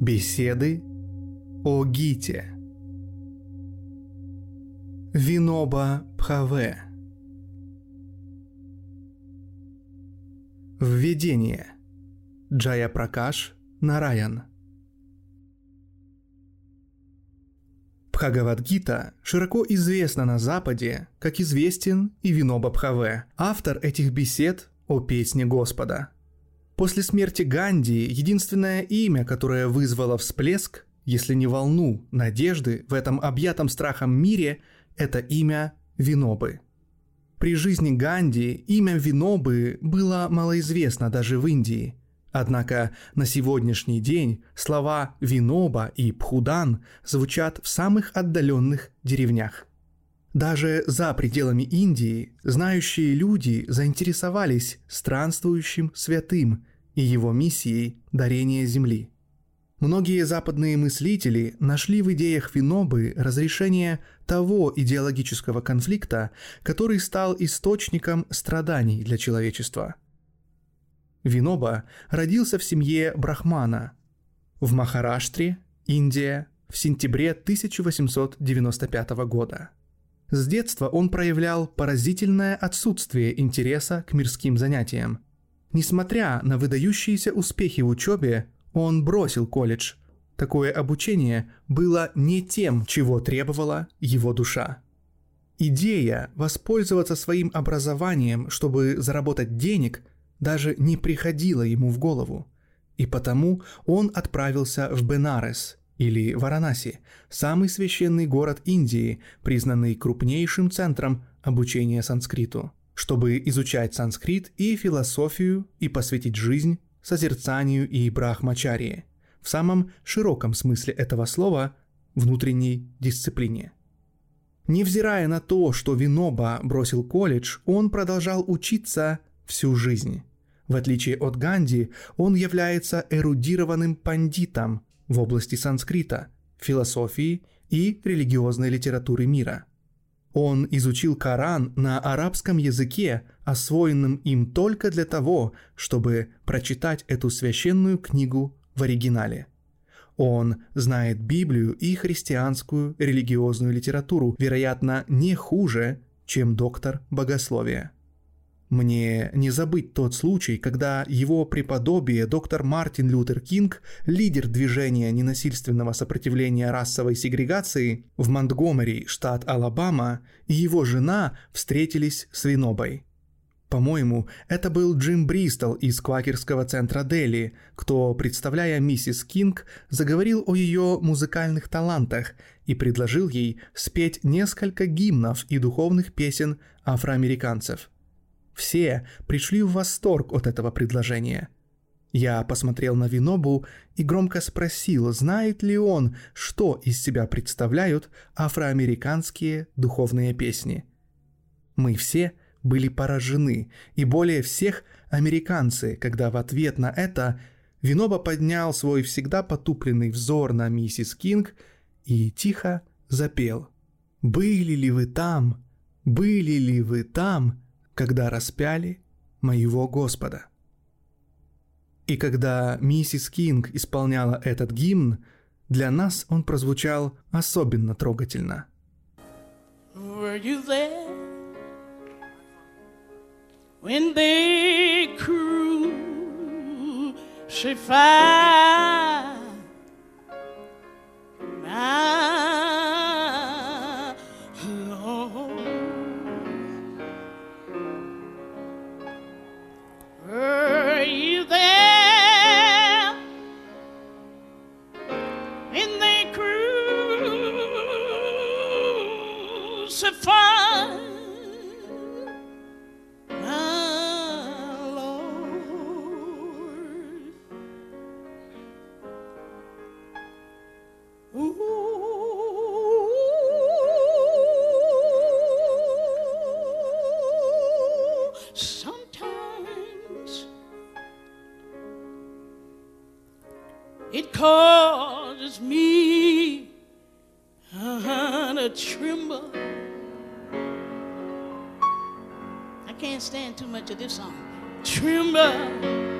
Беседы о Гите. Виноба Пхаве. Введение. Джая Пракаш Нараян. Бхагавадгита широко известна на Западе, как известен и Виноба Бхаве, автор этих бесед о песне Господа. После смерти Ганди единственное имя, которое вызвало всплеск, если не волну, надежды в этом объятом страхом мире, это имя Винобы. При жизни Ганди имя Винобы было малоизвестно даже в Индии – Однако на сегодняшний день слова «виноба» и «пхудан» звучат в самых отдаленных деревнях. Даже за пределами Индии знающие люди заинтересовались странствующим святым и его миссией дарения земли. Многие западные мыслители нашли в идеях Винобы разрешение того идеологического конфликта, который стал источником страданий для человечества – Виноба родился в семье Брахмана в Махараштре, Индия, в сентябре 1895 года. С детства он проявлял поразительное отсутствие интереса к мирским занятиям. Несмотря на выдающиеся успехи в учебе, он бросил колледж. Такое обучение было не тем, чего требовала его душа. Идея воспользоваться своим образованием, чтобы заработать денег – даже не приходило ему в голову, и потому он отправился в Бенарес или Варанаси, самый священный город Индии, признанный крупнейшим центром обучения санскриту, чтобы изучать санскрит и философию и посвятить жизнь созерцанию и брахмачарии, в самом широком смысле этого слова внутренней дисциплине. Невзирая на то, что Виноба бросил колледж, он продолжал учиться всю жизнь. В отличие от Ганди, он является эрудированным пандитом в области санскрита, философии и религиозной литературы мира. Он изучил Коран на арабском языке, освоенном им только для того, чтобы прочитать эту священную книгу в оригинале. Он знает Библию и христианскую религиозную литературу, вероятно, не хуже, чем доктор богословия. Мне не забыть тот случай, когда его преподобие доктор Мартин Лютер Кинг, лидер движения ненасильственного сопротивления расовой сегрегации в Монтгомери, штат Алабама, и его жена встретились с Винобой. По-моему, это был Джим Бристол из квакерского центра Дели, кто, представляя миссис Кинг, заговорил о ее музыкальных талантах и предложил ей спеть несколько гимнов и духовных песен афроамериканцев – все пришли в восторг от этого предложения. Я посмотрел на Винобу и громко спросил, знает ли он, что из себя представляют афроамериканские духовные песни. Мы все были поражены, и более всех американцы, когда в ответ на это Виноба поднял свой всегда потупленный взор на миссис Кинг и тихо запел. «Были ли вы там? Были ли вы там?» Когда распяли моего Господа. И когда миссис Кинг исполняла этот гимн, для нас он прозвучал особенно трогательно. Were you there when they can't stand too much of this song. Tremble.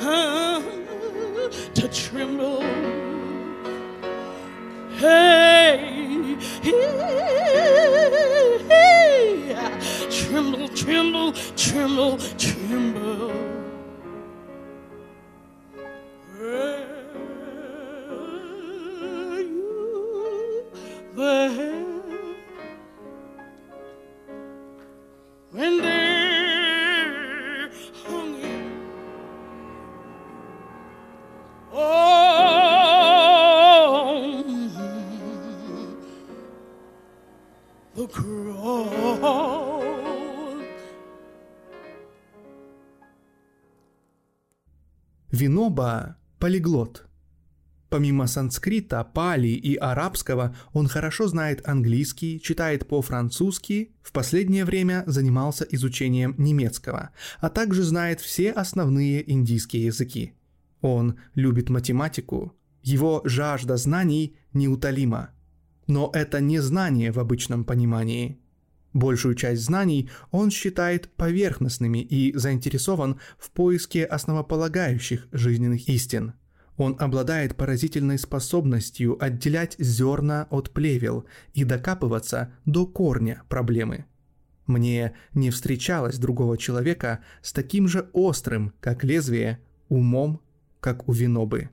To tremble. Hey, hey, tremble, tremble, tremble, tremble. Виноба – полиглот. Помимо санскрита, пали и арабского, он хорошо знает английский, читает по-французски, в последнее время занимался изучением немецкого, а также знает все основные индийские языки. Он любит математику, его жажда знаний неутолима. Но это не знание в обычном понимании. Большую часть знаний он считает поверхностными и заинтересован в поиске основополагающих жизненных истин. Он обладает поразительной способностью отделять зерна от плевел и докапываться до корня проблемы. Мне не встречалось другого человека с таким же острым, как лезвие, умом, как у Винобы.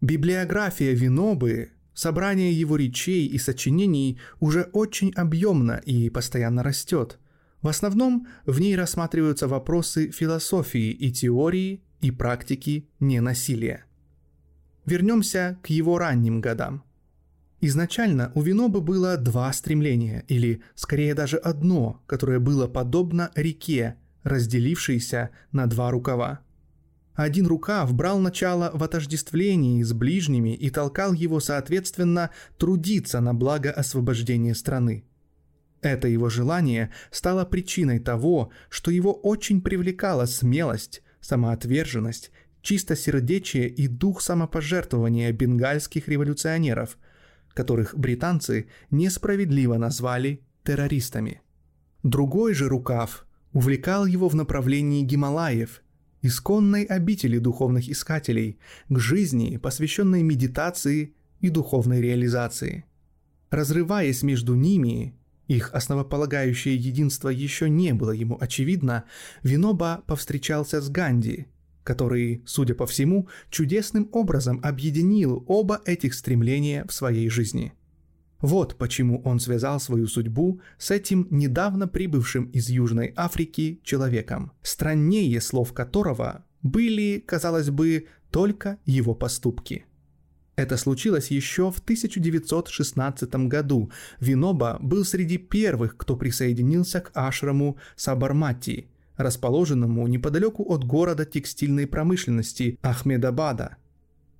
Библиография Винобы, собрание его речей и сочинений уже очень объемно и постоянно растет. В основном в ней рассматриваются вопросы философии и теории и практики ненасилия. Вернемся к его ранним годам. Изначально у Винобы было два стремления, или скорее даже одно, которое было подобно реке, разделившейся на два рукава. Один рукав брал начало в отождествлении с ближними и толкал его, соответственно, трудиться на благо освобождения страны. Это его желание стало причиной того, что его очень привлекала смелость, самоотверженность, чистосердечие и дух самопожертвования бенгальских революционеров, которых британцы несправедливо назвали террористами. Другой же рукав увлекал его в направлении Гималаев, исконной обители духовных искателей, к жизни, посвященной медитации и духовной реализации. Разрываясь между ними, их основополагающее единство еще не было ему очевидно, Виноба повстречался с Ганди, который, судя по всему, чудесным образом объединил оба этих стремления в своей жизни. Вот почему он связал свою судьбу с этим недавно прибывшим из Южной Африки человеком, страннее слов которого были, казалось бы, только его поступки. Это случилось еще в 1916 году. Виноба был среди первых, кто присоединился к ашраму Сабармати, расположенному неподалеку от города текстильной промышленности Ахмедабада.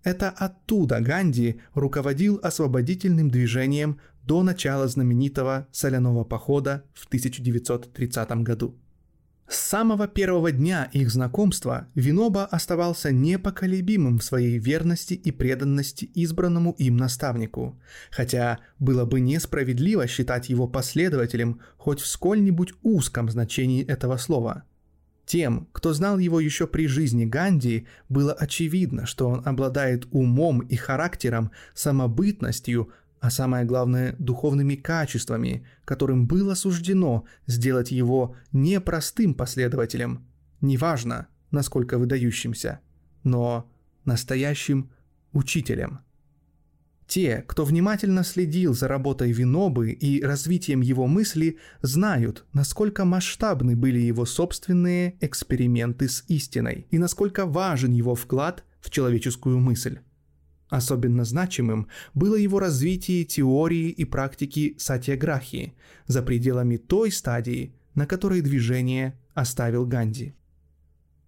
Это оттуда Ганди руководил освободительным движением до начала знаменитого соляного похода в 1930 году. С самого первого дня их знакомства Виноба оставался непоколебимым в своей верности и преданности избранному им наставнику, хотя было бы несправедливо считать его последователем хоть в сколь-нибудь узком значении этого слова. Тем, кто знал его еще при жизни Ганди, было очевидно, что он обладает умом и характером, самобытностью, а самое главное духовными качествами, которым было суждено сделать его не простым последователем, неважно, насколько выдающимся, но настоящим учителем. Те, кто внимательно следил за работой Винобы и развитием его мысли, знают, насколько масштабны были его собственные эксперименты с истиной и насколько важен его вклад в человеческую мысль. Особенно значимым было его развитие теории и практики сатьяграхи за пределами той стадии, на которой движение оставил Ганди.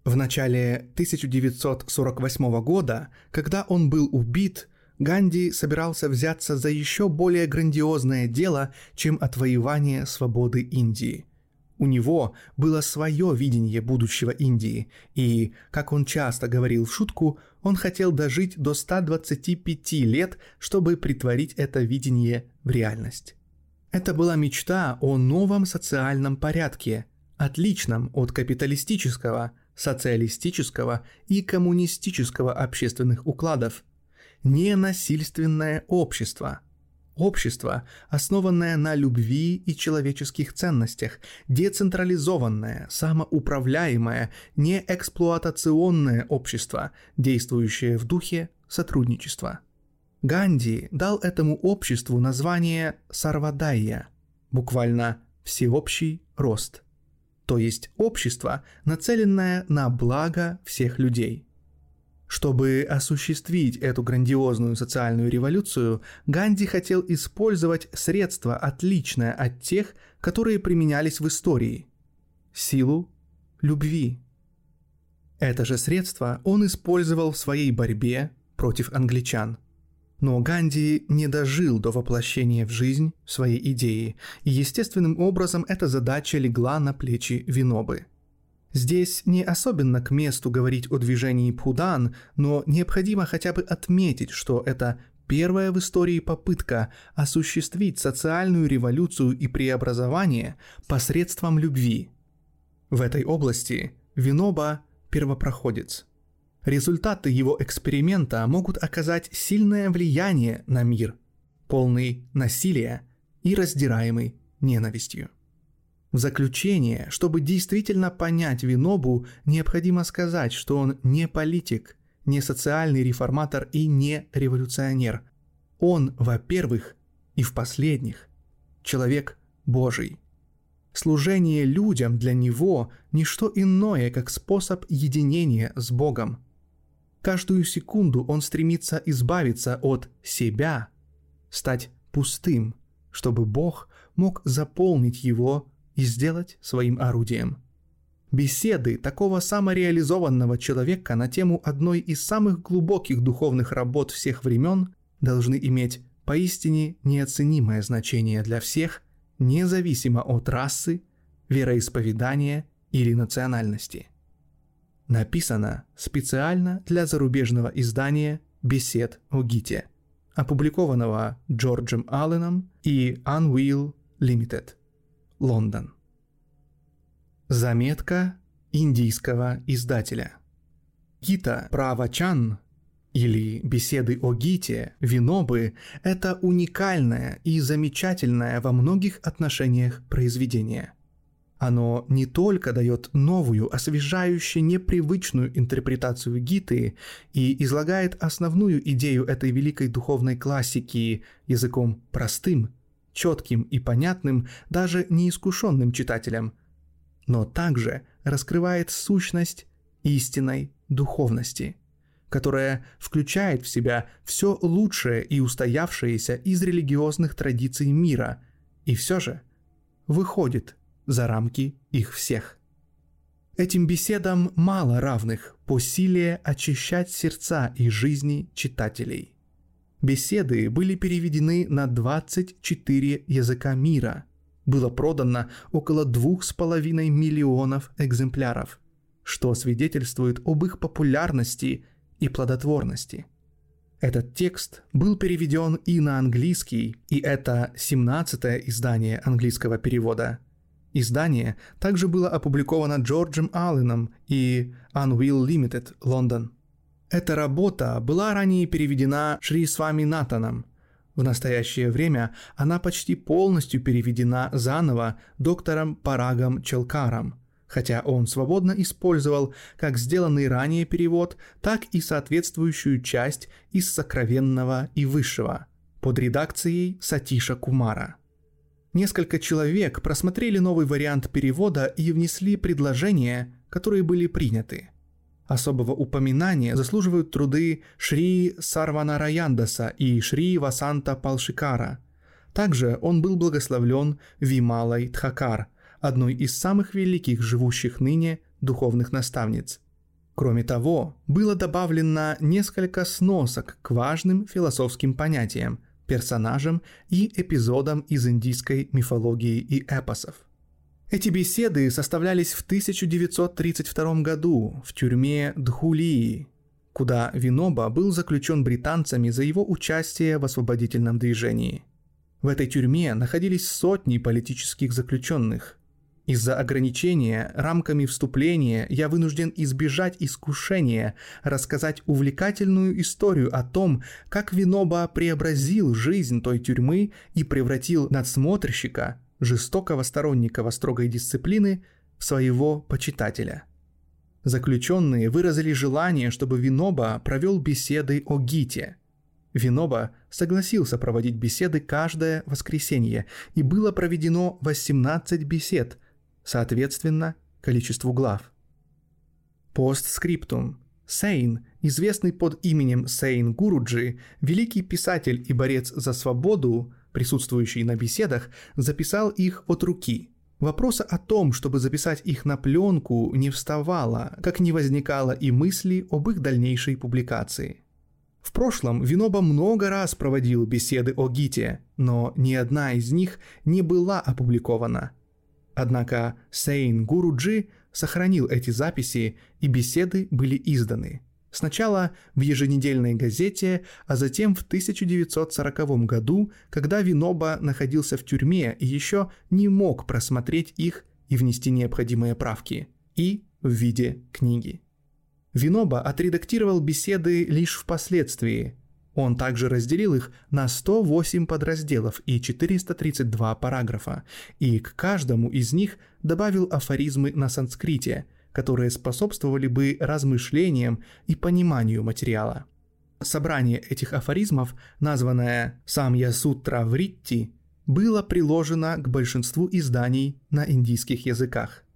В начале 1948 года, когда он был убит, Ганди собирался взяться за еще более грандиозное дело, чем отвоевание свободы Индии. У него было свое видение будущего Индии, и, как он часто говорил в шутку, он хотел дожить до 125 лет, чтобы притворить это видение в реальность. Это была мечта о новом социальном порядке, отличном от капиталистического, социалистического и коммунистического общественных укладов. Ненасильственное общество – Общество, основанное на любви и человеческих ценностях, децентрализованное, самоуправляемое, неэксплуатационное общество, действующее в духе сотрудничества. Ганди дал этому обществу название Сарвадайя, буквально «всеобщий рост», то есть общество, нацеленное на благо всех людей – чтобы осуществить эту грандиозную социальную революцию, Ганди хотел использовать средства, отличное от тех, которые применялись в истории – силу любви. Это же средство он использовал в своей борьбе против англичан. Но Ганди не дожил до воплощения в жизнь своей идеи, и естественным образом эта задача легла на плечи Винобы – Здесь не особенно к месту говорить о движении Пудан, но необходимо хотя бы отметить, что это первая в истории попытка осуществить социальную революцию и преобразование посредством любви. В этой области Виноба – первопроходец. Результаты его эксперимента могут оказать сильное влияние на мир, полный насилия и раздираемый ненавистью. В заключение, чтобы действительно понять Винобу, необходимо сказать, что он не политик, не социальный реформатор и не революционер. Он, во-первых, и в последних, человек Божий. Служение людям для него – не что иное, как способ единения с Богом. Каждую секунду он стремится избавиться от себя, стать пустым, чтобы Бог мог заполнить его и сделать своим орудием. Беседы такого самореализованного человека на тему одной из самых глубоких духовных работ всех времен должны иметь поистине неоценимое значение для всех, независимо от расы, вероисповедания или национальности. Написано специально для зарубежного издания «Бесед о Гите», опубликованного Джорджем Алленом и Unwheel Limited – Лондон. Заметка индийского издателя. Гита Правачан или беседы о Гите, Винобы – это уникальное и замечательное во многих отношениях произведение. Оно не только дает новую, освежающую, непривычную интерпретацию Гиты и излагает основную идею этой великой духовной классики языком простым четким и понятным даже неискушенным читателям, но также раскрывает сущность истинной духовности, которая включает в себя все лучшее и устоявшееся из религиозных традиций мира и все же выходит за рамки их всех. Этим беседам мало равных по силе очищать сердца и жизни читателей – Беседы были переведены на 24 языка мира. Было продано около двух с половиной миллионов экземпляров, что свидетельствует об их популярности и плодотворности. Этот текст был переведен и на английский, и это 17 издание английского перевода. Издание также было опубликовано Джорджем Алленом и Unwheel Limited, Лондон – эта работа была ранее переведена Шри Свами Натаном. В настоящее время она почти полностью переведена заново доктором Парагом Челкаром, хотя он свободно использовал как сделанный ранее перевод, так и соответствующую часть из сокровенного и высшего под редакцией Сатиша Кумара. Несколько человек просмотрели новый вариант перевода и внесли предложения, которые были приняты. Особого упоминания заслуживают труды Шри Сарвана Раяндаса и Шри Васанта Палшикара. Также он был благословлен Вималой Тхакар – одной из самых великих живущих ныне духовных наставниц. Кроме того, было добавлено несколько сносок к важным философским понятиям, персонажам и эпизодам из индийской мифологии и эпосов. Эти беседы составлялись в 1932 году в тюрьме Дхулии, куда Виноба был заключен британцами за его участие в освободительном движении. В этой тюрьме находились сотни политических заключенных, из-за ограничения рамками вступления я вынужден избежать искушения рассказать увлекательную историю о том, как Виноба преобразил жизнь той тюрьмы и превратил надсмотрщика, жестокого сторонника строгой дисциплины, в своего почитателя. Заключенные выразили желание, чтобы Виноба провел беседы о Гите. Виноба согласился проводить беседы каждое воскресенье, и было проведено 18 бесед – соответственно количеству глав. Постскриптум. Сейн, известный под именем Сейн Гуруджи, великий писатель и борец за свободу, присутствующий на беседах, записал их от руки. Вопроса о том, чтобы записать их на пленку, не вставало, как не возникало и мысли об их дальнейшей публикации. В прошлом Виноба много раз проводил беседы о Гите, но ни одна из них не была опубликована – Однако Сейн Гуруджи сохранил эти записи, и беседы были изданы. Сначала в еженедельной газете, а затем в 1940 году, когда Виноба находился в тюрьме и еще не мог просмотреть их и внести необходимые правки, и в виде книги. Виноба отредактировал беседы лишь впоследствии, он также разделил их на 108 подразделов и 432 параграфа, и к каждому из них добавил афоризмы на санскрите, которые способствовали бы размышлениям и пониманию материала. Собрание этих афоризмов, названное «Самья Сутра Вритти», было приложено к большинству изданий на индийских языках –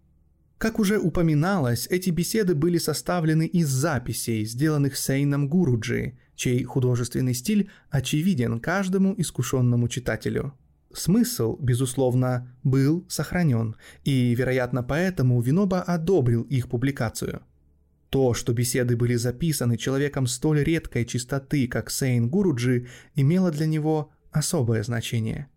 как уже упоминалось, эти беседы были составлены из записей, сделанных Сейном Гуруджи, чей художественный стиль очевиден каждому искушенному читателю. Смысл, безусловно, был сохранен, и, вероятно, поэтому Виноба одобрил их публикацию. То, что беседы были записаны человеком столь редкой чистоты, как Сейн Гуруджи, имело для него особое значение.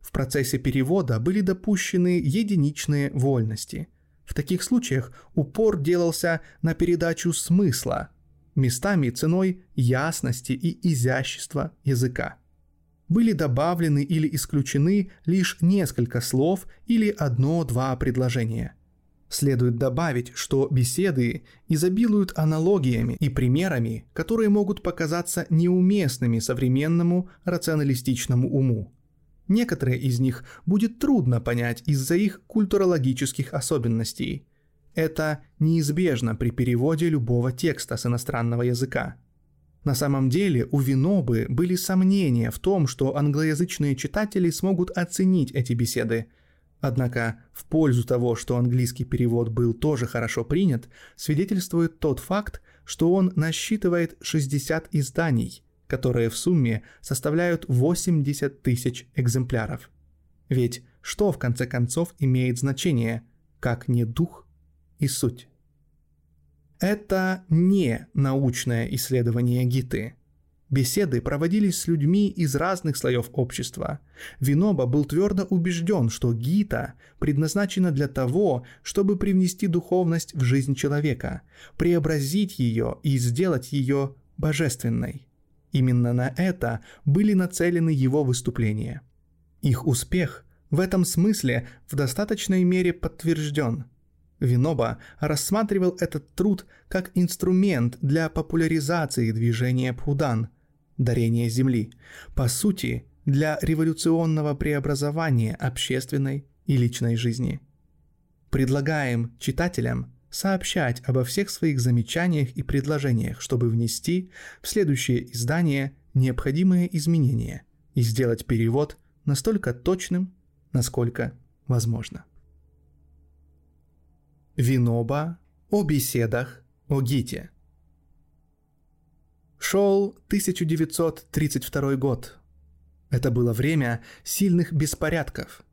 В процессе перевода были допущены единичные вольности. В таких случаях упор делался на передачу смысла, местами ценой ясности и изящества языка. Были добавлены или исключены лишь несколько слов или одно-два предложения. Следует добавить, что беседы изобилуют аналогиями и примерами, которые могут показаться неуместными современному рационалистичному уму. Некоторые из них будет трудно понять из-за их культурологических особенностей – это неизбежно при переводе любого текста с иностранного языка. На самом деле у Винобы были сомнения в том, что англоязычные читатели смогут оценить эти беседы. Однако в пользу того, что английский перевод был тоже хорошо принят, свидетельствует тот факт, что он насчитывает 60 изданий, которые в сумме составляют 80 тысяч экземпляров. Ведь что в конце концов имеет значение, как не дух и суть. Это не научное исследование Гиты. Беседы проводились с людьми из разных слоев общества. Виноба был твердо убежден, что Гита предназначена для того, чтобы привнести духовность в жизнь человека, преобразить ее и сделать ее божественной. Именно на это были нацелены его выступления. Их успех в этом смысле в достаточной мере подтвержден – Виноба рассматривал этот труд как инструмент для популяризации движения Пхудан, дарения Земли, по сути, для революционного преобразования общественной и личной жизни. Предлагаем читателям сообщать обо всех своих замечаниях и предложениях, чтобы внести в следующее издание необходимые изменения и сделать перевод настолько точным, насколько возможно. Виноба о беседах о Гите. Шел 1932 год. Это было время сильных беспорядков.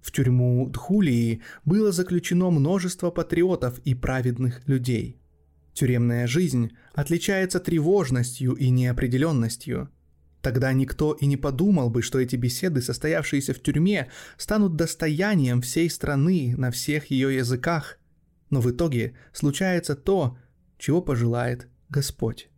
В тюрьму Дхулии было заключено множество патриотов и праведных людей. Тюремная жизнь отличается тревожностью и неопределенностью – Тогда никто и не подумал бы, что эти беседы, состоявшиеся в тюрьме, станут достоянием всей страны на всех ее языках. Но в итоге случается то, чего пожелает Господь.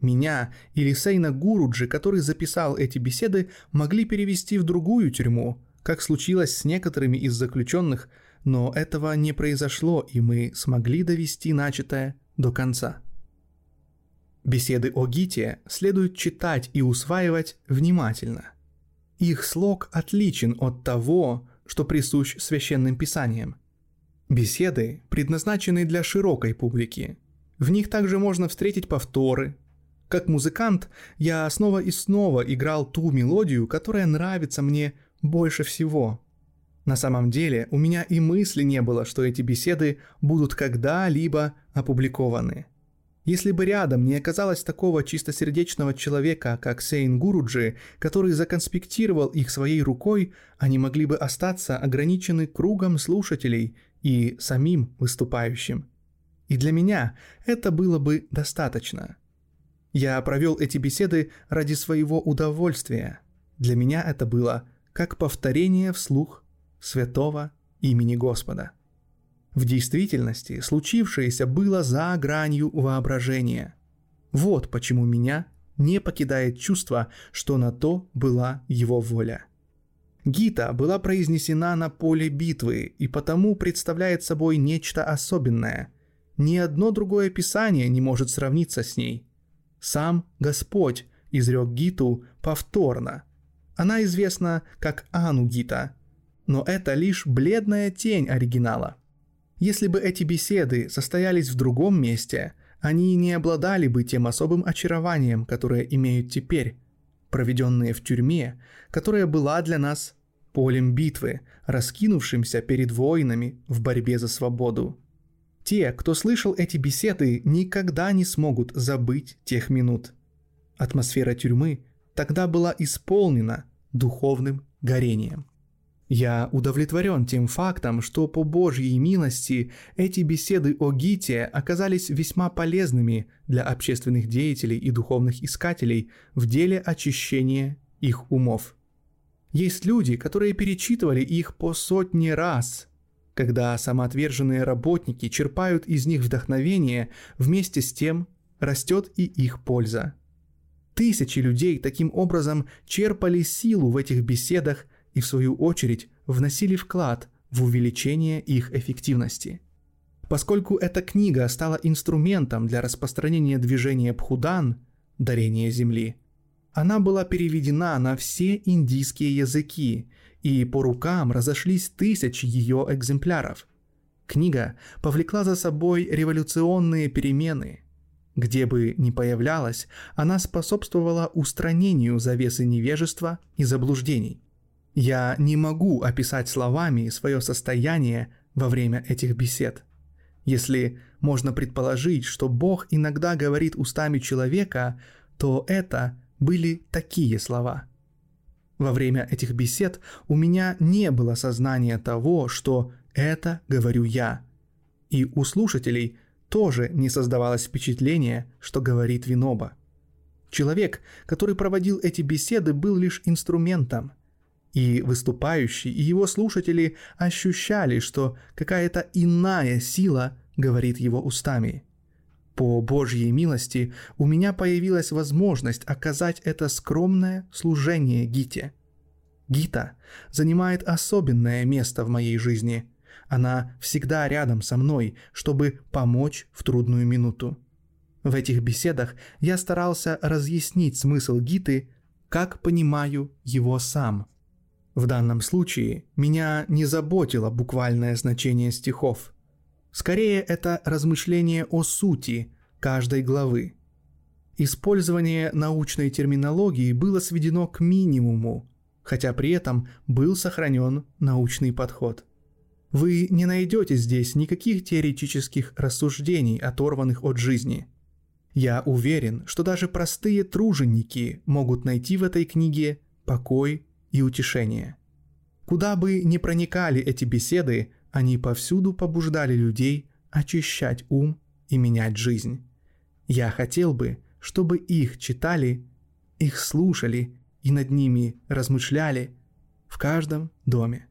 Меня или Сейна Гуруджи, который записал эти беседы, могли перевести в другую тюрьму, как случилось с некоторыми из заключенных, но этого не произошло, и мы смогли довести начатое до конца. Беседы о Гите следует читать и усваивать внимательно. Их слог отличен от того, что присущ священным писаниям. Беседы предназначены для широкой публики. В них также можно встретить повторы. Как музыкант я снова и снова играл ту мелодию, которая нравится мне больше всего. На самом деле у меня и мысли не было, что эти беседы будут когда-либо опубликованы – если бы рядом не оказалось такого чистосердечного человека, как Сейн Гуруджи, который законспектировал их своей рукой, они могли бы остаться ограничены кругом слушателей и самим выступающим. И для меня это было бы достаточно. Я провел эти беседы ради своего удовольствия. Для меня это было как повторение вслух святого имени Господа. В действительности случившееся было за гранью воображения. Вот почему меня не покидает чувство, что на то была его воля. Гита была произнесена на поле битвы и потому представляет собой нечто особенное. Ни одно другое писание не может сравниться с ней. Сам Господь изрек Гиту повторно. Она известна как Ану Гита, но это лишь бледная тень оригинала – если бы эти беседы состоялись в другом месте, они не обладали бы тем особым очарованием, которое имеют теперь, проведенные в тюрьме, которая была для нас полем битвы, раскинувшимся перед воинами в борьбе за свободу. Те, кто слышал эти беседы, никогда не смогут забыть тех минут. Атмосфера тюрьмы тогда была исполнена духовным горением. Я удовлетворен тем фактом, что по Божьей милости эти беседы о Гите оказались весьма полезными для общественных деятелей и духовных искателей в деле очищения их умов. Есть люди, которые перечитывали их по сотни раз. Когда самоотверженные работники черпают из них вдохновение, вместе с тем растет и их польза. Тысячи людей таким образом черпали силу в этих беседах – и в свою очередь вносили вклад в увеличение их эффективности. Поскольку эта книга стала инструментом для распространения движения Пхудан, дарения Земли, она была переведена на все индийские языки, и по рукам разошлись тысячи ее экземпляров. Книга повлекла за собой революционные перемены. Где бы ни появлялась, она способствовала устранению завесы невежества и заблуждений – я не могу описать словами свое состояние во время этих бесед. Если можно предположить, что Бог иногда говорит устами человека, то это были такие слова. Во время этих бесед у меня не было сознания того, что это говорю я. И у слушателей тоже не создавалось впечатление, что говорит Виноба. Человек, который проводил эти беседы, был лишь инструментом – и выступающий, и его слушатели ощущали, что какая-то иная сила говорит его устами. По Божьей милости у меня появилась возможность оказать это скромное служение Гите. Гита занимает особенное место в моей жизни. Она всегда рядом со мной, чтобы помочь в трудную минуту. В этих беседах я старался разъяснить смысл Гиты, как понимаю его сам – В данном случае меня не заботило буквальное значение стихов. Скорее, это размышление о сути каждой главы. Использование научной терминологии было сведено к минимуму, хотя при этом был сохранен научный подход. Вы не найдете здесь никаких теоретических рассуждений, оторванных от жизни. Я уверен, что даже простые труженики могут найти в этой книге покой и утешение. Куда бы ни проникали эти беседы, они повсюду побуждали людей очищать ум и менять жизнь. Я хотел бы, чтобы их читали, их слушали и над ними размышляли в каждом доме.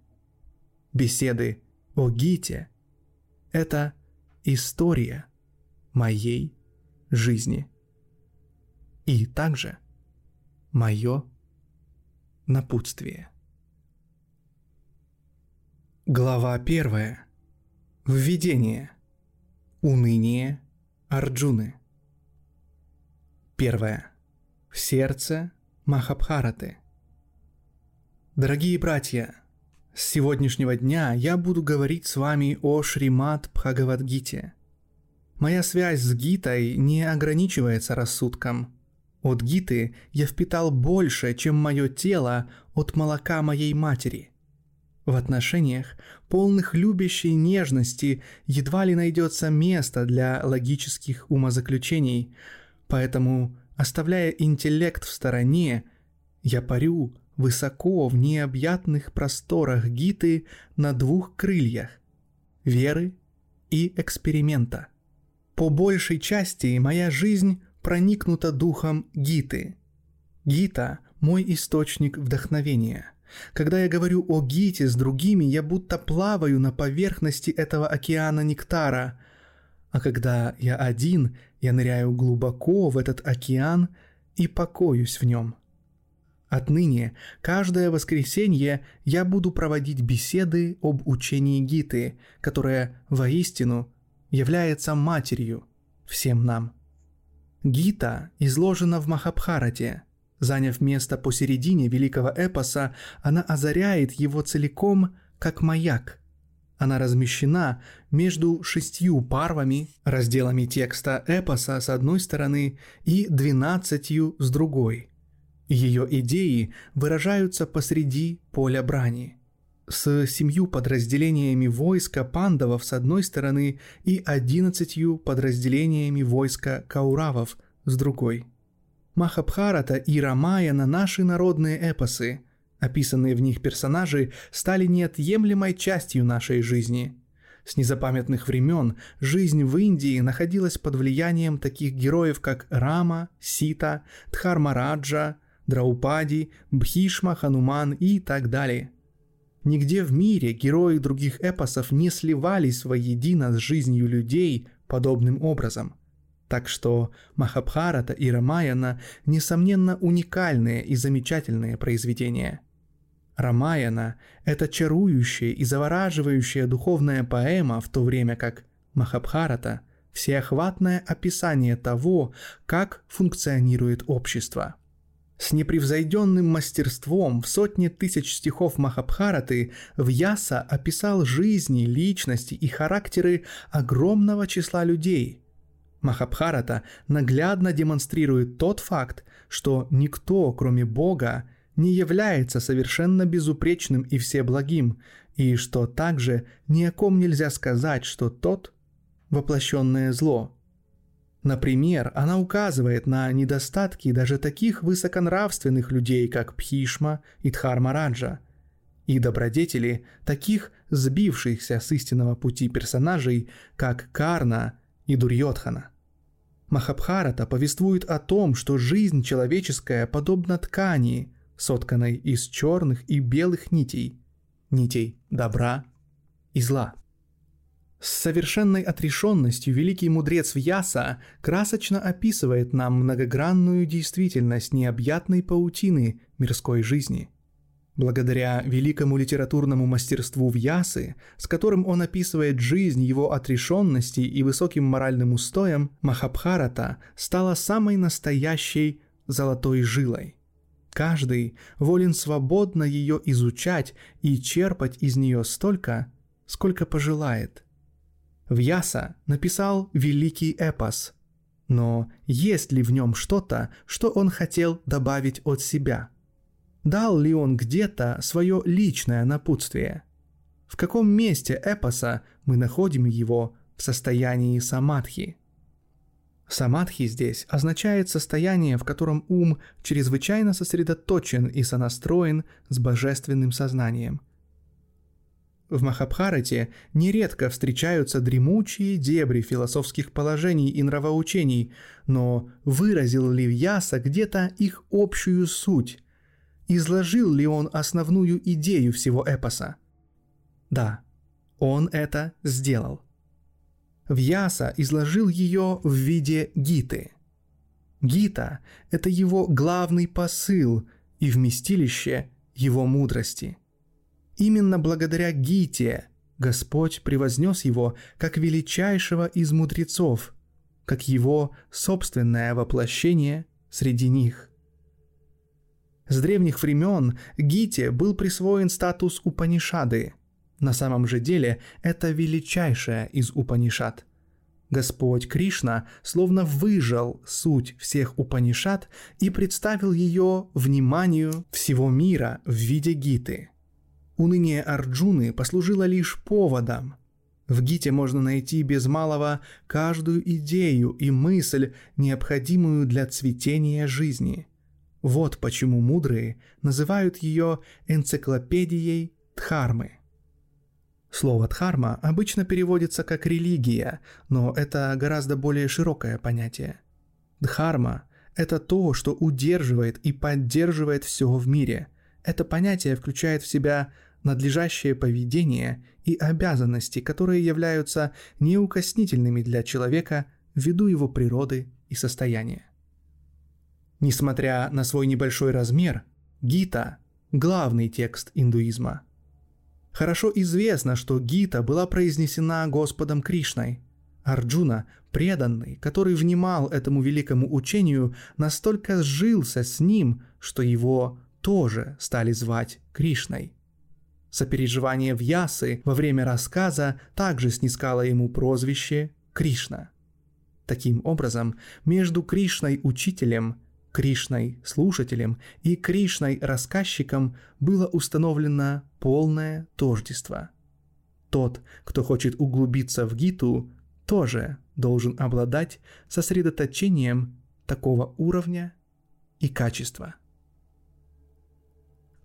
Беседы о Гите – это история моей жизни. И также мое напутствие. Глава первая. Введение. Уныние Арджуны. Первое. В сердце Махабхараты. Дорогие братья, с сегодняшнего дня я буду говорить с вами о Шримат Бхагавадгите. Моя связь с Гитой не ограничивается рассудком – от Гиты я впитал больше, чем мое тело от молока моей матери. В отношениях, полных любящей нежности, едва ли найдется место для логических умозаключений, поэтому, оставляя интеллект в стороне, я парю высоко в необъятных просторах Гиты на двух крыльях – веры и эксперимента. По большей части моя жизнь проникнута духом Гиты. Гита – мой источник вдохновения. Когда я говорю о Гите с другими, я будто плаваю на поверхности этого океана нектара, а когда я один, я ныряю глубоко в этот океан и покоюсь в нем. Отныне, каждое воскресенье я буду проводить беседы об учении Гиты, которая воистину является матерью всем нам. Гита изложена в Махабхарате. Заняв место посередине великого эпоса, она озаряет его целиком, как маяк. Она размещена между шестью парвами, разделами текста эпоса с одной стороны и двенадцатью с другой. Ее идеи выражаются посреди поля брани с семью подразделениями войска пандавов с одной стороны и одиннадцатью подразделениями войска кауравов с другой. Махабхарата и Рамаяна – наши народные эпосы. Описанные в них персонажи стали неотъемлемой частью нашей жизни. С незапамятных времен жизнь в Индии находилась под влиянием таких героев, как Рама, Сита, Дхармараджа, Драупади, Бхишма, Хануман и так далее – Нигде в мире герои других эпосов не сливались воедино с жизнью людей подобным образом. Так что Махабхарата и Рамаяна – несомненно уникальные и замечательные произведения. Рамаяна – это чарующая и завораживающая духовная поэма, в то время как Махабхарата – всеохватное описание того, как функционирует общество – с непревзойденным мастерством в сотни тысяч стихов Махабхараты Вьяса описал жизни, личности и характеры огромного числа людей. Махабхарата наглядно демонстрирует тот факт, что никто, кроме Бога, не является совершенно безупречным и всеблагим, и что также ни о ком нельзя сказать, что тот – воплощенное зло – Например, она указывает на недостатки даже таких высоконравственных людей, как Пхишма и Дхармараджа, и добродетели таких сбившихся с истинного пути персонажей, как Карна и Дурьотхана. Махабхарата повествует о том, что жизнь человеческая подобна ткани, сотканной из черных и белых нитей, нитей добра и зла. С совершенной отрешенностью великий мудрец Вьяса красочно описывает нам многогранную действительность необъятной паутины мирской жизни. Благодаря великому литературному мастерству Вьясы, с которым он описывает жизнь его отрешенности и высоким моральным устоем, Махабхарата стала самой настоящей золотой жилой. Каждый волен свободно ее изучать и черпать из нее столько, сколько пожелает. Вьяса написал великий эпос, но есть ли в нем что-то, что он хотел добавить от себя? Дал ли он где-то свое личное напутствие? В каком месте эпоса мы находим его в состоянии самадхи? Самадхи здесь означает состояние, в котором ум чрезвычайно сосредоточен и сонастроен с божественным сознанием. В Махабхарате нередко встречаются дремучие дебри философских положений и нравоучений, но выразил ли Вьяса где-то их общую суть? Изложил ли он основную идею всего эпоса? Да, он это сделал. Вьяса изложил ее в виде гиты. Гита – это его главный посыл и вместилище его мудрости – Именно благодаря Гите Господь превознес его как величайшего из мудрецов, как его собственное воплощение среди них. С древних времен Гите был присвоен статус Упанишады. На самом же деле это величайшая из Упанишад. Господь Кришна словно выжал суть всех Упанишад и представил ее вниманию всего мира в виде Гиты – Уныние Арджуны послужило лишь поводом. В Гите можно найти без малого каждую идею и мысль, необходимую для цветения жизни. Вот почему мудрые называют ее энциклопедией Дхармы. Слово «дхарма» обычно переводится как «религия», но это гораздо более широкое понятие. Дхарма – это то, что удерживает и поддерживает все в мире. Это понятие включает в себя надлежащее поведение и обязанности, которые являются неукоснительными для человека ввиду его природы и состояния. Несмотря на свой небольшой размер, Гита – главный текст индуизма. Хорошо известно, что Гита была произнесена Господом Кришной. Арджуна, преданный, который внимал этому великому учению, настолько сжился с ним, что его тоже стали звать Кришной. Сопереживание Вьясы во время рассказа также снискало ему прозвище Кришна. Таким образом, между Кришной-учителем, Кришной-слушателем и Кришной-рассказчиком было установлено полное тождество. Тот, кто хочет углубиться в Гиту, тоже должен обладать сосредоточением такого уровня и качества.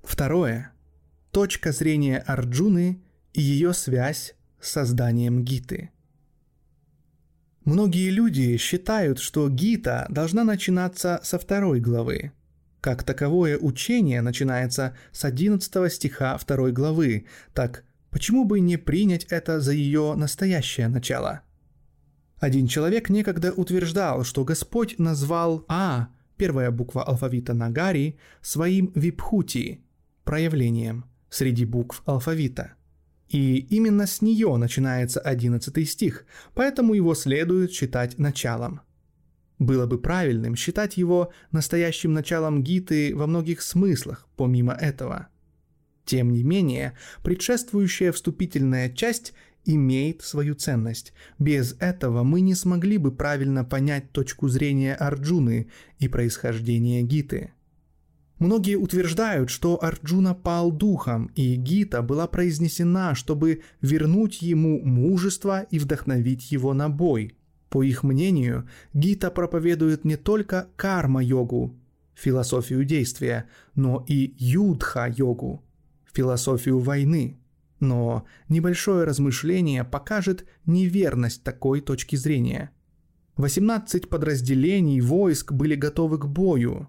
Второе – точка зрения Арджуны и ее связь с созданием Гиты. Многие люди считают, что Гита должна начинаться со второй главы. Как таковое учение начинается с 11 стиха второй главы, так почему бы не принять это за ее настоящее начало? Один человек некогда утверждал, что Господь назвал А, первая буква алфавита Нагари, своим випхути, проявлением – среди букв алфавита. И именно с нее начинается одиннадцатый стих, поэтому его следует считать началом. Было бы правильным считать его настоящим началом Гиты во многих смыслах, помимо этого. Тем не менее, предшествующая вступительная часть имеет свою ценность. Без этого мы не смогли бы правильно понять точку зрения Арджуны и происхождение Гиты – Многие утверждают, что Арджуна пал духом, и Гита была произнесена, чтобы вернуть ему мужество и вдохновить его на бой. По их мнению, Гита проповедует не только карма-йогу, философию действия, но и юдха-йогу, философию войны. Но небольшое размышление покажет неверность такой точки зрения. 18 подразделений войск были готовы к бою,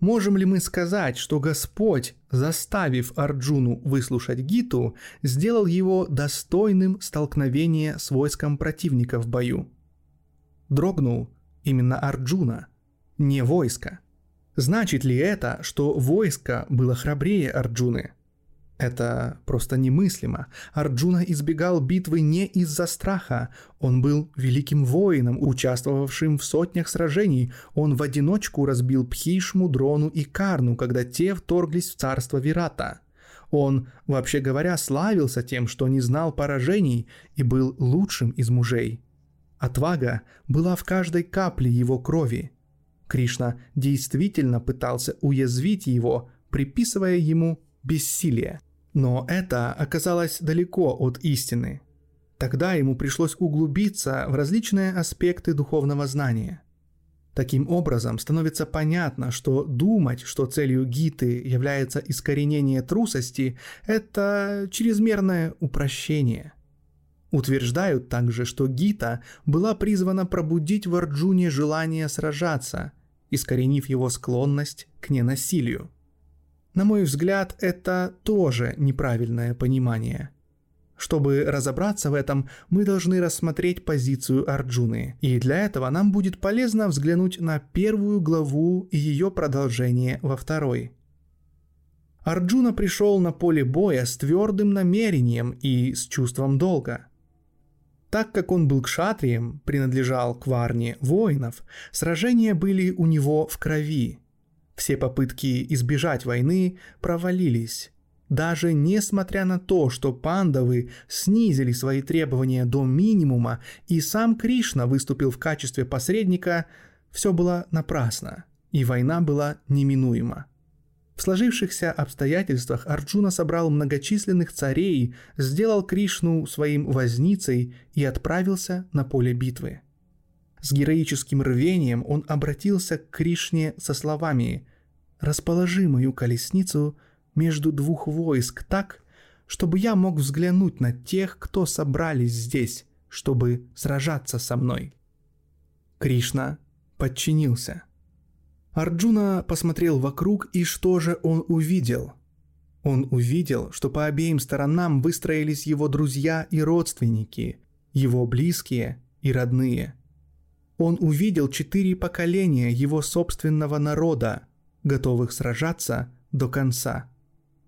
Можем ли мы сказать, что Господь, заставив Арджуну выслушать Гиту, сделал его достойным столкновения с войском противника в бою? Дрогнул именно Арджуна, не войско. Значит ли это, что войско было храбрее Арджуны? Это просто немыслимо. Арджуна избегал битвы не из-за страха. Он был великим воином, участвовавшим в сотнях сражений. Он в одиночку разбил Пхишму, Дрону и Карну, когда те вторглись в царство Вирата. Он, вообще говоря, славился тем, что не знал поражений и был лучшим из мужей. Отвага была в каждой капле его крови. Кришна действительно пытался уязвить его, приписывая ему бессилие – но это оказалось далеко от истины. Тогда ему пришлось углубиться в различные аспекты духовного знания. Таким образом, становится понятно, что думать, что целью Гиты является искоренение трусости, это чрезмерное упрощение. Утверждают также, что Гита была призвана пробудить в Арджуне желание сражаться, искоренив его склонность к ненасилию – на мой взгляд, это тоже неправильное понимание. Чтобы разобраться в этом, мы должны рассмотреть позицию Арджуны, и для этого нам будет полезно взглянуть на первую главу и ее продолжение во второй. Арджуна пришел на поле боя с твердым намерением и с чувством долга. Так как он был кшатрием, принадлежал к варне воинов, сражения были у него в крови – все попытки избежать войны провалились. Даже несмотря на то, что пандавы снизили свои требования до минимума и сам Кришна выступил в качестве посредника, все было напрасно, и война была неминуема. В сложившихся обстоятельствах Арджуна собрал многочисленных царей, сделал Кришну своим возницей и отправился на поле битвы. С героическим рвением он обратился к Кришне со словами «Расположи мою колесницу между двух войск так, чтобы я мог взглянуть на тех, кто собрались здесь, чтобы сражаться со мной». Кришна подчинился. Арджуна посмотрел вокруг, и что же он увидел? Он увидел, что по обеим сторонам выстроились его друзья и родственники, его близкие и родные – он увидел четыре поколения его собственного народа, готовых сражаться до конца.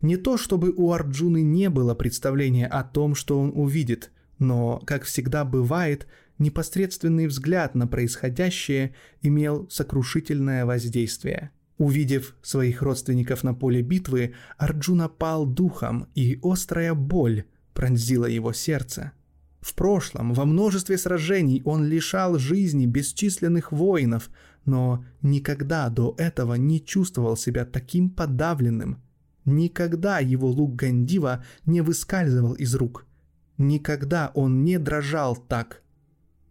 Не то чтобы у Арджуны не было представления о том, что он увидит, но, как всегда бывает, непосредственный взгляд на происходящее имел сокрушительное воздействие. Увидев своих родственников на поле битвы, Арджуна пал духом, и острая боль пронзила его сердце – в прошлом, во множестве сражений он лишал жизни бесчисленных воинов, но никогда до этого не чувствовал себя таким подавленным. Никогда его лук Гандива не выскальзывал из рук. Никогда он не дрожал так.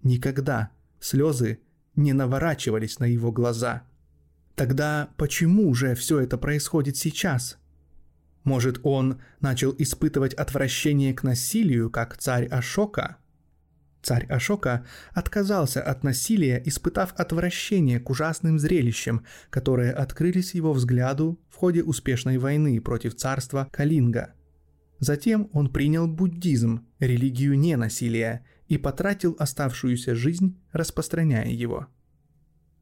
Никогда слезы не наворачивались на его глаза. Тогда почему же все это происходит сейчас? Может, он начал испытывать отвращение к насилию, как царь Ашока? Царь Ашока отказался от насилия, испытав отвращение к ужасным зрелищам, которые открылись его взгляду в ходе успешной войны против царства Калинга. Затем он принял буддизм, религию ненасилия, и потратил оставшуюся жизнь, распространяя его.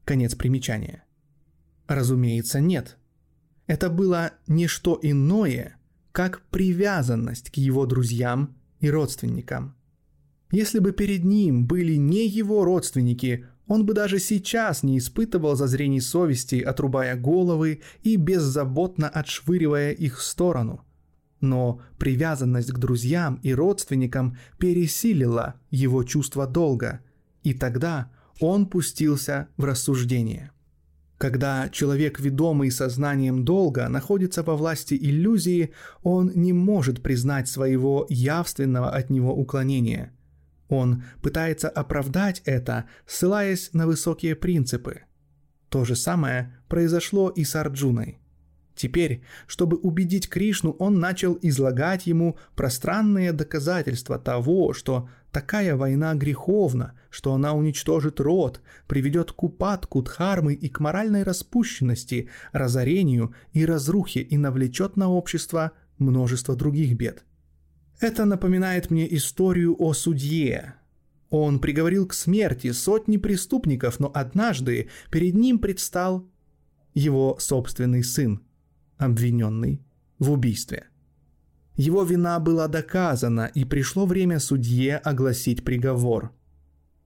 Конец примечания. Разумеется, нет – это было не что иное, как привязанность к его друзьям и родственникам. Если бы перед ним были не его родственники, он бы даже сейчас не испытывал зазрений совести, отрубая головы и беззаботно отшвыривая их в сторону. Но привязанность к друзьям и родственникам пересилила его чувство долга, и тогда он пустился в рассуждение – когда человек, ведомый сознанием долга, находится во власти иллюзии, он не может признать своего явственного от него уклонения. Он пытается оправдать это, ссылаясь на высокие принципы. То же самое произошло и с Арджуной – Теперь, чтобы убедить Кришну, он начал излагать ему пространные доказательства того, что такая война греховна, что она уничтожит род, приведет к упадку дхармы и к моральной распущенности, разорению и разрухе и навлечет на общество множество других бед. Это напоминает мне историю о судье. Он приговорил к смерти сотни преступников, но однажды перед ним предстал его собственный сын – обвиненный в убийстве. Его вина была доказана, и пришло время судье огласить приговор.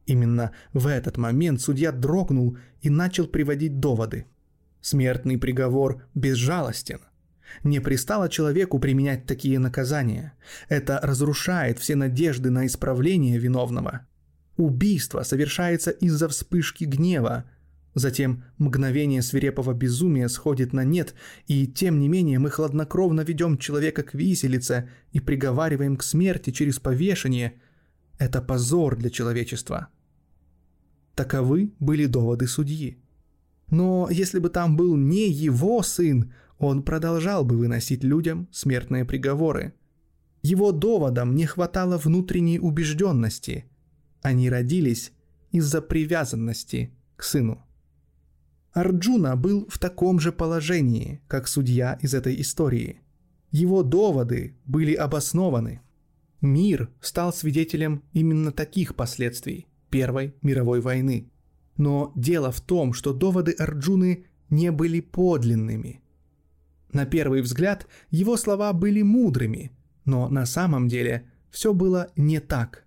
Именно в этот момент судья дрогнул и начал приводить доводы. Смертный приговор безжалостен. Не пристало человеку применять такие наказания. Это разрушает все надежды на исправление виновного. Убийство совершается из-за вспышки гнева, Затем мгновение свирепого безумия сходит на нет, и тем не менее мы хладнокровно ведем человека к виселице и приговариваем к смерти через повешение. Это позор для человечества. Таковы были доводы судьи. Но если бы там был не его сын, он продолжал бы выносить людям смертные приговоры. Его доводам не хватало внутренней убежденности. Они родились из-за привязанности к сыну. Арджуна был в таком же положении, как судья из этой истории. Его доводы были обоснованы. Мир стал свидетелем именно таких последствий Первой мировой войны. Но дело в том, что доводы Арджуны не были подлинными. На первый взгляд его слова были мудрыми, но на самом деле все было не так.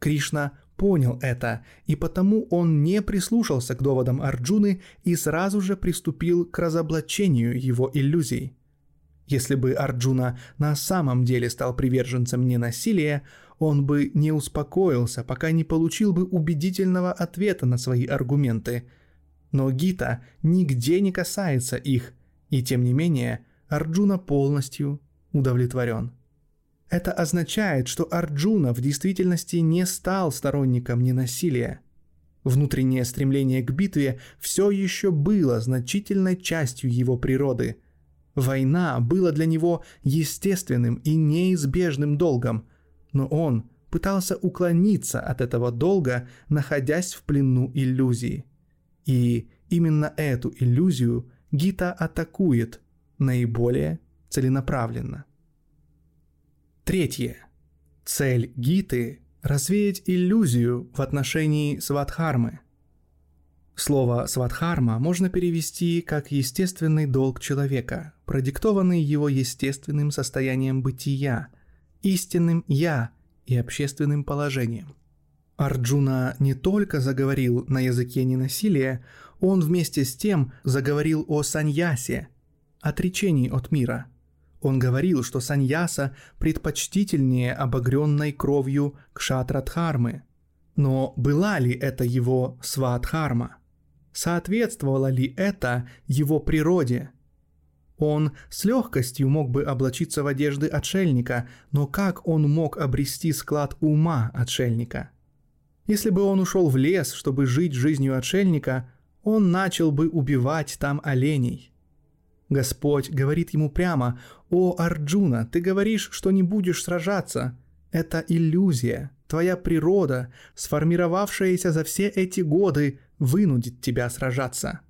Кришна понял это, и потому он не прислушался к доводам Арджуны и сразу же приступил к разоблачению его иллюзий. Если бы Арджуна на самом деле стал приверженцем ненасилия, он бы не успокоился, пока не получил бы убедительного ответа на свои аргументы. Но Гита нигде не касается их, и тем не менее Арджуна полностью удовлетворен. Это означает, что Арджуна в действительности не стал сторонником ненасилия. Внутреннее стремление к битве все еще было значительной частью его природы. Война была для него естественным и неизбежным долгом, но он пытался уклониться от этого долга, находясь в плену иллюзии. И именно эту иллюзию Гита атакует наиболее целенаправленно. Третье. Цель Гиты – развеять иллюзию в отношении сватхармы. Слово «сватхарма» можно перевести как «естественный долг человека», продиктованный его естественным состоянием бытия, истинным «я» и общественным положением. Арджуна не только заговорил на языке ненасилия, он вместе с тем заговорил о саньясе, отречении от мира – он говорил, что саньяса предпочтительнее обогренной кровью кшатрадхармы. Но была ли это его сватхарма? Соответствовало ли это его природе? Он с легкостью мог бы облачиться в одежды отшельника, но как он мог обрести склад ума отшельника? Если бы он ушел в лес, чтобы жить жизнью отшельника, он начал бы убивать там оленей – Господь говорит ему прямо, «О, Арджуна, ты говоришь, что не будешь сражаться. Это иллюзия. Твоя природа, сформировавшаяся за все эти годы, вынудит тебя сражаться».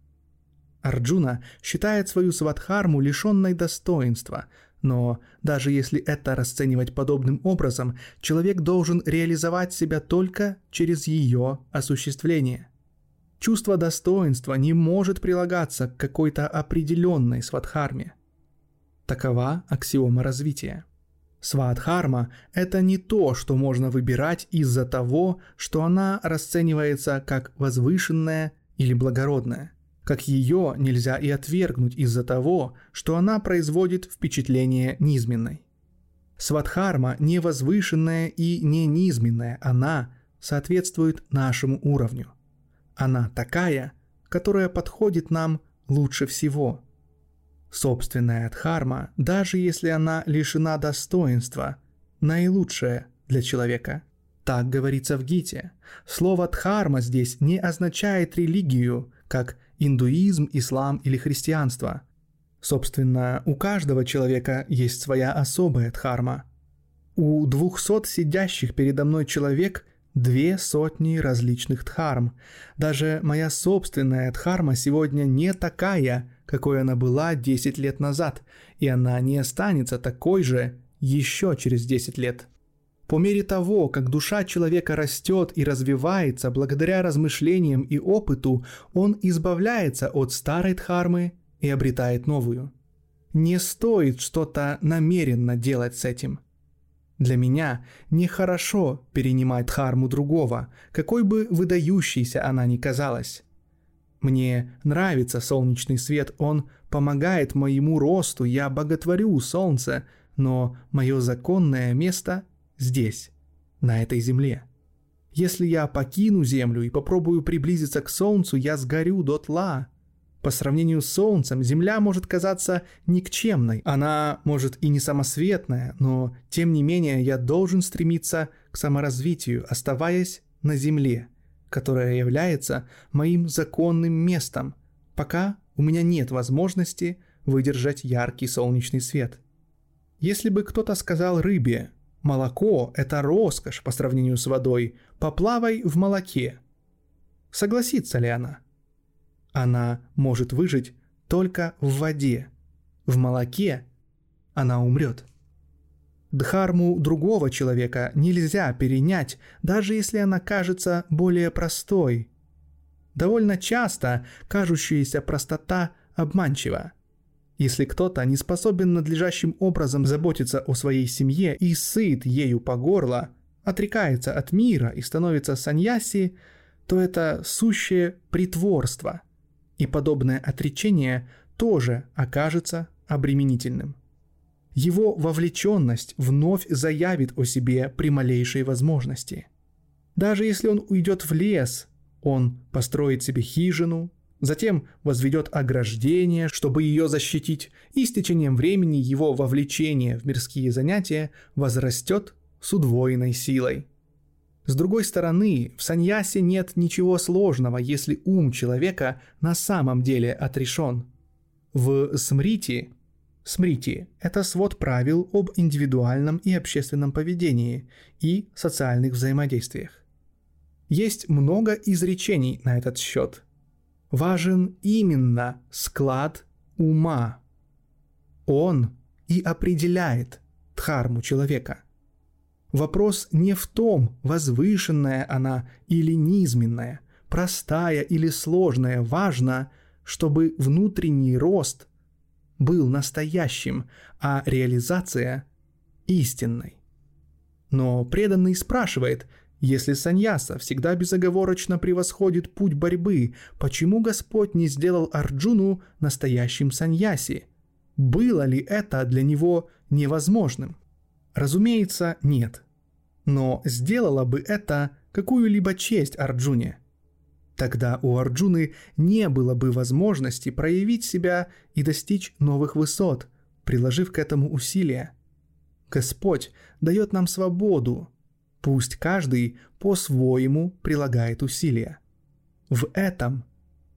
Арджуна считает свою сватхарму лишенной достоинства, но даже если это расценивать подобным образом, человек должен реализовать себя только через ее осуществление – Чувство достоинства не может прилагаться к какой-то определенной сватхарме. Такова аксиома развития. Сватхарма – это не то, что можно выбирать из-за того, что она расценивается как возвышенная или благородная, как ее нельзя и отвергнуть из-за того, что она производит впечатление низменной. Сватхарма не возвышенная и не низменная, она соответствует нашему уровню. Она такая, которая подходит нам лучше всего. Собственная дхарма, даже если она лишена достоинства, наилучшая для человека. Так говорится в Гите. Слово «дхарма» здесь не означает религию, как индуизм, ислам или христианство. Собственно, у каждого человека есть своя особая дхарма. У двухсот сидящих передо мной человек – две сотни различных дхарм. Даже моя собственная дхарма сегодня не такая, какой она была 10 лет назад, и она не останется такой же еще через 10 лет. По мере того, как душа человека растет и развивается благодаря размышлениям и опыту, он избавляется от старой дхармы и обретает новую. не стоит что-то намеренно делать с этим. Для меня нехорошо перенимать дхарму другого, какой бы выдающейся она ни казалась. Мне нравится солнечный свет, он помогает моему росту, я боготворю солнце, но мое законное место здесь, на этой земле. Если я покину землю и попробую приблизиться к солнцу, я сгорю дотла. По сравнению с солнцем, земля может казаться никчемной. Она может и не самосветная, но тем не менее я должен стремиться к саморазвитию, оставаясь на земле – которое является моим законным местом, пока у меня нет возможности выдержать яркий солнечный свет. Если бы кто-то сказал рыбе, молоко – это роскошь по сравнению с водой, поплавай в молоке, согласится ли она? Она может выжить только в воде. В молоке она умрет. Дхарму другого человека нельзя перенять, даже если она кажется более простой. Довольно часто кажущаяся простота обманчива. Если кто-то не способен надлежащим образом заботиться о своей семье и сыт ею по горло, отрекается от мира и становится саньяси, то это сущее притворство, и подобное отречение тоже окажется обременительным. Его вовлеченность вновь заявит о себе при малейшей возможности. Даже если он уйдет в лес, он построит себе хижину, затем возведет ограждение, чтобы ее защитить, и с течением времени его вовлечение в мирские занятия возрастет с удвоенной силой. С другой стороны, в саньясе нет ничего сложного, если ум человека на самом деле отрешен. В смрити Смрити – это свод правил об индивидуальном и общественном поведении и социальных взаимодействиях. Есть много изречений на этот счет. Важен именно склад ума. Он и определяет дхарму человека. Вопрос не в том, возвышенная она или низменная, простая или сложная, важно, чтобы внутренний рост – был настоящим, а реализация – истинной. Но преданный спрашивает, если саньяса всегда безоговорочно превосходит путь борьбы, почему Господь не сделал Арджуну настоящим саньяси? Было ли это для него невозможным? Разумеется, нет. Но сделала бы это какую-либо честь Арджуне – Тогда у Арджуны не было бы возможности проявить себя и достичь новых высот, приложив к этому усилия. Господь дает нам свободу. Пусть каждый по-своему прилагает усилия. В этом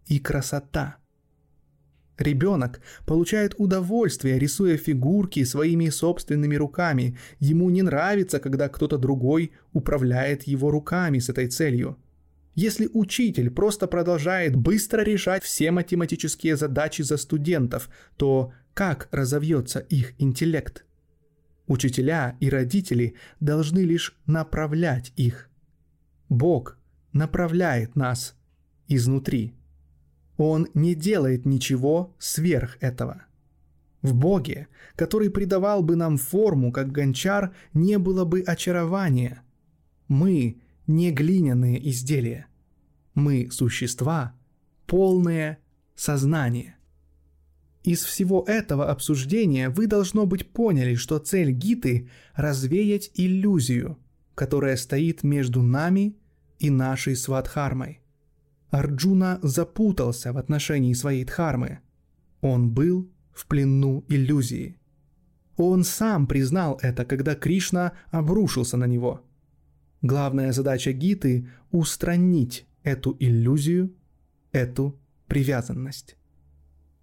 и красота. Ребенок получает удовольствие, рисуя фигурки своими собственными руками. Ему не нравится, когда кто-то другой управляет его руками с этой целью – если учитель просто продолжает быстро решать все математические задачи за студентов, то как разовьется их интеллект? Учителя и родители должны лишь направлять их. Бог направляет нас изнутри. Он не делает ничего сверх этого. В Боге, который придавал бы нам форму, как гончар, не было бы очарования. Мы не глиняные изделия. Мы существа, полные сознания. Из всего этого обсуждения вы, должно быть, поняли, что цель Гиты – развеять иллюзию, которая стоит между нами и нашей свадхармой. Арджуна запутался в отношении своей дхармы. Он был в плену иллюзии. Он сам признал это, когда Кришна обрушился на него – Главная задача Гиты – устранить эту иллюзию, эту привязанность.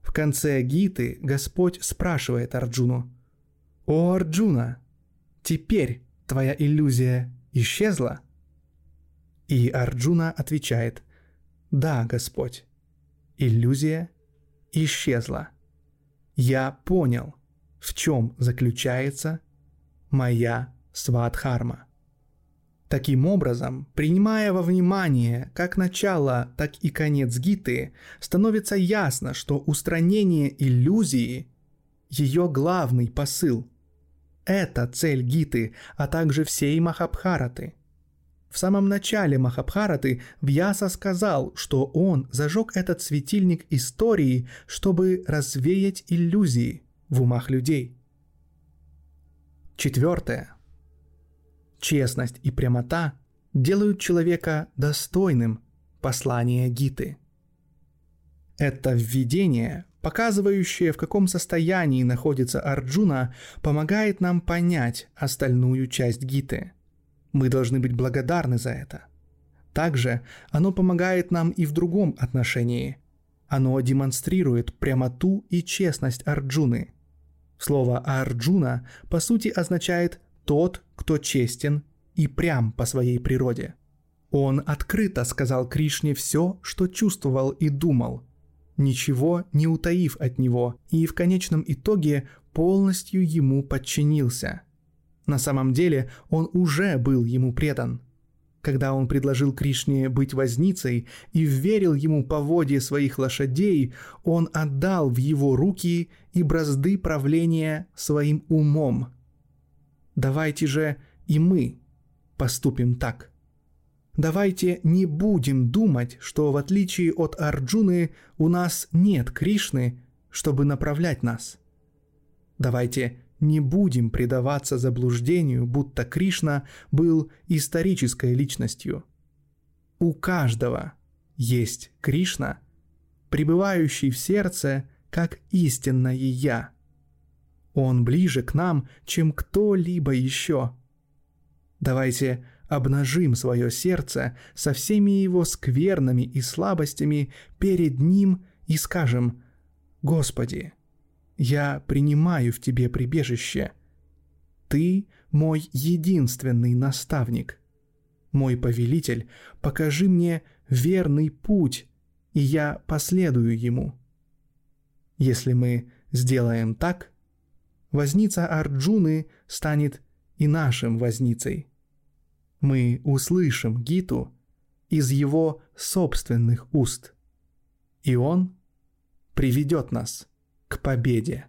В конце Гиты Господь спрашивает Арджуну, «О, Арджуна, теперь твоя иллюзия исчезла?» И Арджуна отвечает, «Да, Господь, иллюзия исчезла. Я понял, в чем заключается моя свадхарма». Таким образом, принимая во внимание как начало, так и конец Гиты, становится ясно, что устранение иллюзии ее главный посыл. Это цель Гиты, а также всей Махабхараты. В самом начале Махабхараты Вьяса сказал, что он зажег этот светильник истории, чтобы развеять иллюзии в умах людей. Четвертое. Честность и прямота делают человека достойным послания Гиты. Это введение, показывающее, в каком состоянии находится Арджуна, помогает нам понять остальную часть Гиты. Мы должны быть благодарны за это. Также оно помогает нам и в другом отношении. Оно демонстрирует прямоту и честность Арджуны. Слово Арджуна по сути означает «тот, кто честен и прям по своей природе». Он открыто сказал Кришне все, что чувствовал и думал, ничего не утаив от него, и в конечном итоге полностью ему подчинился. На самом деле он уже был ему предан. Когда он предложил Кришне быть возницей и вверил ему поводье своих лошадей, он отдал в его руки и бразды правления своим умом. Давайте же и мы поступим так – Давайте не будем думать, что в отличие от Арджуны у нас нет Кришны, чтобы направлять нас. Давайте не будем предаваться заблуждению, будто Кришна был исторической личностью. У каждого есть Кришна, пребывающий в сердце как истинное Я. Он ближе к нам, чем кто-либо еще. Давайте обнажим свое сердце со всеми его скверными и слабостями перед Ним и скажем «Господи, я принимаю в Тебе прибежище. Ты мой единственный наставник. Мой повелитель, покажи мне верный путь, и я последую ему». Если мы сделаем так, возница Арджуны станет и нашим возницей – мы услышим Гиту из его собственных уст, и он приведет нас к победе.